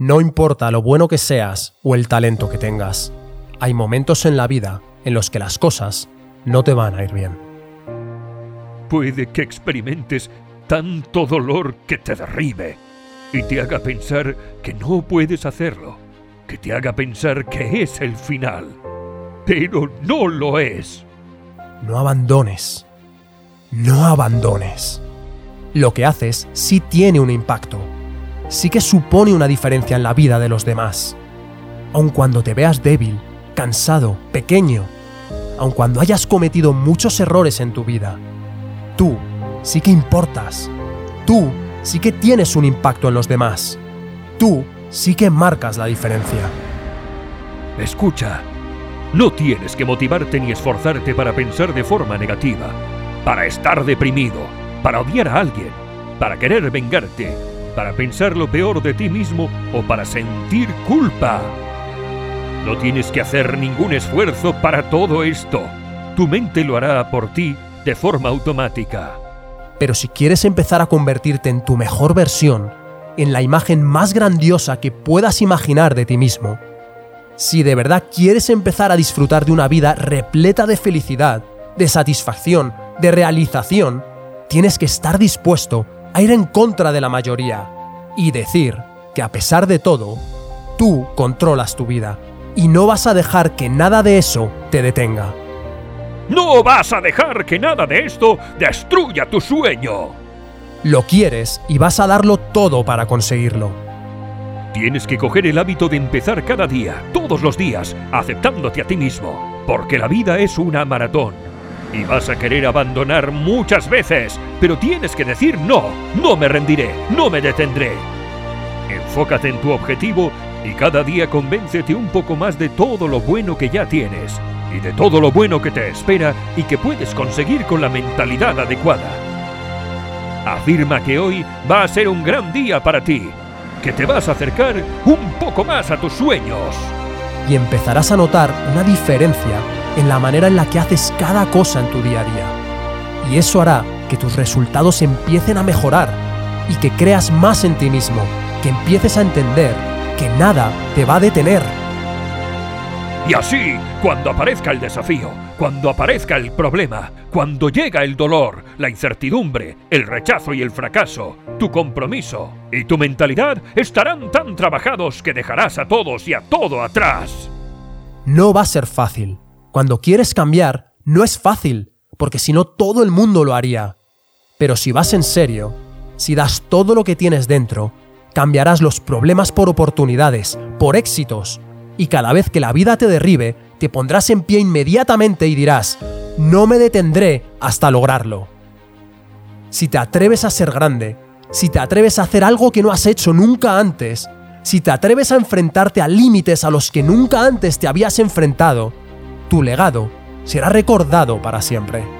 No importa lo bueno que seas o el talento que tengas, hay momentos en la vida en los que las cosas no te van a ir bien. Puede que experimentes tanto dolor que te derribe y te haga pensar que no puedes hacerlo, que te haga pensar que es el final, pero no lo es. No abandones. No abandones. Lo que haces sí tiene un impacto. Sí que supone una diferencia en la vida de los demás. Aun cuando te veas débil, cansado, pequeño, aun cuando hayas cometido muchos errores en tu vida, tú sí que importas. Tú sí que tienes un impacto en los demás. Tú sí que marcas la diferencia. Escucha, no tienes que motivarte ni esforzarte para pensar de forma negativa, para estar deprimido, para odiar a alguien, para querer vengarte, para pensar lo peor de ti mismo o para sentir culpa. No tienes que hacer ningún esfuerzo para todo esto. Tu mente lo hará por ti de forma automática. Pero si quieres empezar a convertirte en tu mejor versión, en la imagen más grandiosa que puedas imaginar de ti mismo, si de verdad quieres empezar a disfrutar de una vida repleta de felicidad, de satisfacción, de realización, tienes que estar dispuesto a ir en contra de la mayoría y decir que a pesar de todo, tú controlas tu vida y no vas a dejar que nada de eso te detenga. No vas a dejar que nada de esto destruya tu sueño. Lo quieres y vas a darlo todo para conseguirlo. Tienes que coger el hábito de empezar cada día, todos los días, aceptándote a ti mismo, porque la vida es una maratón. Y vas a querer abandonar muchas veces, pero tienes que decir no, no me rendiré, no me detendré. Enfócate en tu objetivo y cada día convéncete un poco más de todo lo bueno que ya tienes y de todo lo bueno que te espera y que puedes conseguir con la mentalidad adecuada. Afirma que hoy va a ser un gran día para ti, que te vas a acercar un poco más a tus sueños. Y empezarás a notar una diferencia en la manera en la que haces cada cosa en tu día a día. Y eso hará que tus resultados empiecen a mejorar y que creas más en ti mismo, que empieces a entender que nada te va a detener. Y así, cuando aparezca el desafío, cuando aparezca el problema, cuando llega el dolor, la incertidumbre, el rechazo y el fracaso, tu compromiso y tu mentalidad estarán tan trabajados que dejarás a todos y a todo atrás. No va a ser fácil. Cuando quieres cambiar, no es fácil, porque si no todo el mundo lo haría. Pero si vas en serio, si das todo lo que tienes dentro, cambiarás los problemas por oportunidades, por éxitos, y cada vez que la vida te derribe, te pondrás en pie inmediatamente y dirás, no me detendré hasta lograrlo. Si te atreves a ser grande, si te atreves a hacer algo que no has hecho nunca antes, si te atreves a enfrentarte a límites a los que nunca antes te habías enfrentado, tu legado será recordado para siempre.